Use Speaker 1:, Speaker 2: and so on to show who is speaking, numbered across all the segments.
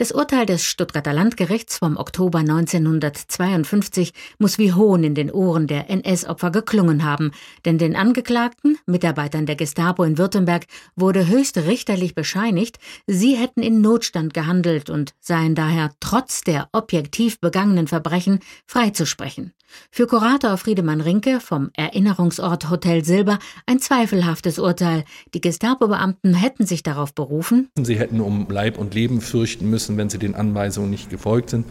Speaker 1: Das Urteil des Stuttgarter Landgerichts vom Oktober 1952 muss wie Hohn in den Ohren der NS-Opfer geklungen haben, denn den Angeklagten, Mitarbeitern der Gestapo in Württemberg, wurde höchstrichterlich bescheinigt, sie hätten in Notstand gehandelt und seien daher trotz der objektiv begangenen Verbrechen freizusprechen. Für Kurator Friedemann Rinke vom Erinnerungsort Hotel Silber ein zweifelhaftes Urteil. Die Gestapo-Beamten hätten sich darauf berufen.
Speaker 2: Sie hätten um Leib und Leben fürchten müssen, wenn sie den Anweisungen nicht gefolgt sind.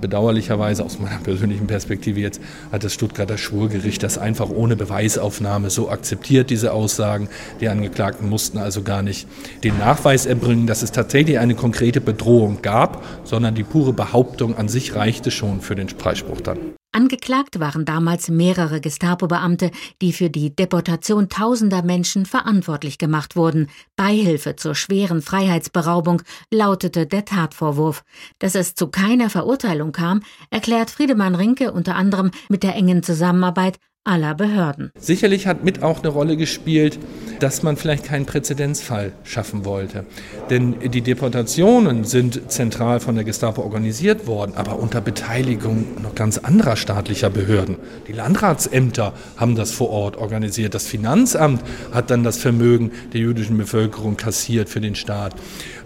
Speaker 2: Bedauerlicherweise aus meiner persönlichen Perspektive jetzt hat das Stuttgarter Schwurgericht das einfach ohne Beweisaufnahme so akzeptiert, diese Aussagen. Die Angeklagten mussten also gar nicht den Nachweis erbringen, dass es tatsächlich eine konkrete Bedrohung gab, sondern die pure Behauptung an sich reichte schon für den Freispruch dann.
Speaker 1: Angeklagt waren damals mehrere Gestapo-Beamte, die für die Deportation tausender Menschen verantwortlich gemacht wurden. Beihilfe zur schweren Freiheitsberaubung lautete der Tatvorwurf. Dass es zu keiner Verurteilung kam, erklärt Friedemann Rinke unter anderem mit der engen Zusammenarbeit aller Behörden.
Speaker 2: Sicherlich hat mit auch eine Rolle gespielt, dass man vielleicht keinen Präzedenzfall schaffen wollte. Denn die Deportationen sind zentral von der Gestapo organisiert worden, aber unter Beteiligung noch ganz anderer staatlicher Behörden. Die Landratsämter haben das vor Ort organisiert. Das Finanzamt hat dann das Vermögen der jüdischen Bevölkerung kassiert für den Staat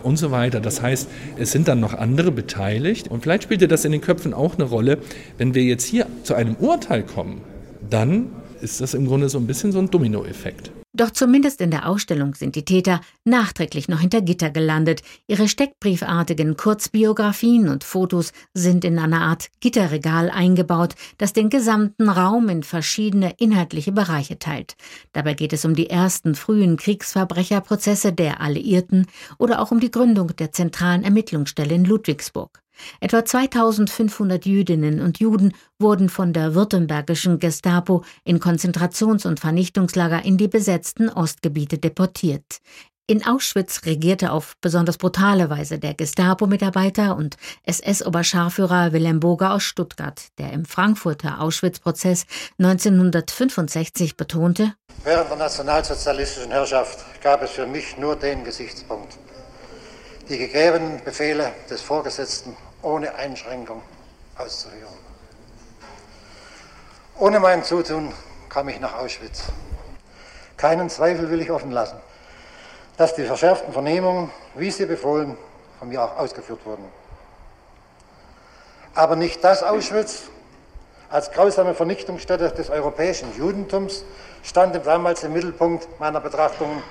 Speaker 2: und so weiter. Das heißt, es sind dann noch andere beteiligt. Und vielleicht spielte das in den Köpfen auch eine Rolle, wenn wir jetzt hier zu einem Urteil kommen dann ist das im Grunde so ein bisschen so ein Dominoeffekt.
Speaker 1: Doch zumindest in der Ausstellung sind die Täter nachträglich noch hinter Gitter gelandet. Ihre steckbriefartigen Kurzbiografien und Fotos sind in einer Art Gitterregal eingebaut, das den gesamten Raum in verschiedene inhaltliche Bereiche teilt. Dabei geht es um die ersten frühen Kriegsverbrecherprozesse der Alliierten oder auch um die Gründung der zentralen Ermittlungsstelle in Ludwigsburg. Etwa 2500 Jüdinnen und Juden wurden von der württembergischen Gestapo in Konzentrations- und Vernichtungslager in die besetzten Ostgebiete deportiert. In Auschwitz regierte auf besonders brutale Weise der Gestapo-Mitarbeiter und SS-Oberscharführer Wilhelm Boger aus Stuttgart, der im Frankfurter Auschwitz-Prozess 1965 betonte:
Speaker 3: Während der nationalsozialistischen Herrschaft gab es für mich nur den Gesichtspunkt, die gegebenen Befehle des Vorgesetzten ohne Einschränkung auszuführen. Ohne mein Zutun kam ich nach Auschwitz. Keinen Zweifel will ich offen lassen, dass die verschärften Vernehmungen, wie sie befohlen, von mir auch ausgeführt wurden. Aber nicht das Auschwitz als grausame Vernichtungsstätte des europäischen Judentums stand damals im Mittelpunkt meiner Betrachtungen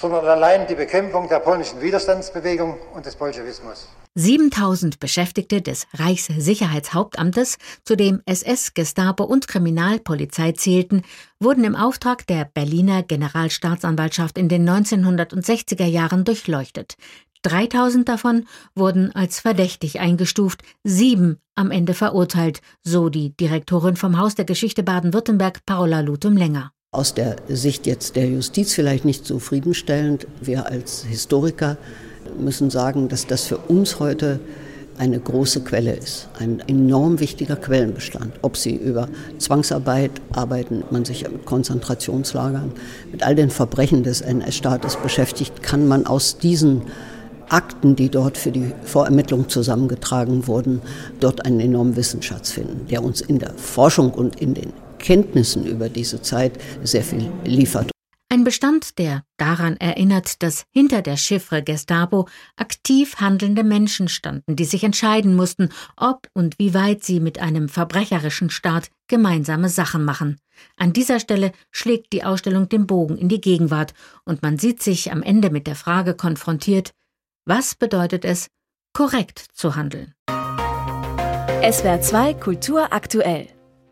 Speaker 3: sondern allein die Bekämpfung der polnischen Widerstandsbewegung und des Bolschewismus.
Speaker 1: 7000 Beschäftigte des Reichssicherheitshauptamtes, zu dem SS, Gestapo und Kriminalpolizei zählten, wurden im Auftrag der Berliner Generalstaatsanwaltschaft in den 1960er Jahren durchleuchtet. 3000 davon wurden als verdächtig eingestuft, sieben am Ende verurteilt, so die Direktorin vom Haus der Geschichte Baden-Württemberg Paula Lutum-Länger.
Speaker 4: Aus der Sicht jetzt der Justiz vielleicht nicht zufriedenstellend. Wir als Historiker müssen sagen, dass das für uns heute eine große Quelle ist, ein enorm wichtiger Quellenbestand. Ob sie über Zwangsarbeit arbeiten, man sich mit Konzentrationslagern, mit all den Verbrechen des NS-Staates beschäftigt, kann man aus diesen Akten, die dort für die Vorermittlung zusammengetragen wurden, dort einen enormen Wissensschatz finden, der uns in der Forschung und in den Kenntnissen über diese Zeit sehr viel liefert.
Speaker 1: Ein Bestand, der daran erinnert, dass hinter der Chiffre Gestapo aktiv handelnde Menschen standen, die sich entscheiden mussten, ob und wie weit sie mit einem verbrecherischen Staat gemeinsame Sachen machen. An dieser Stelle schlägt die Ausstellung den Bogen in die Gegenwart und man sieht sich am Ende mit der Frage konfrontiert, was bedeutet es, korrekt zu handeln?
Speaker 5: SWR 2 Kultur aktuell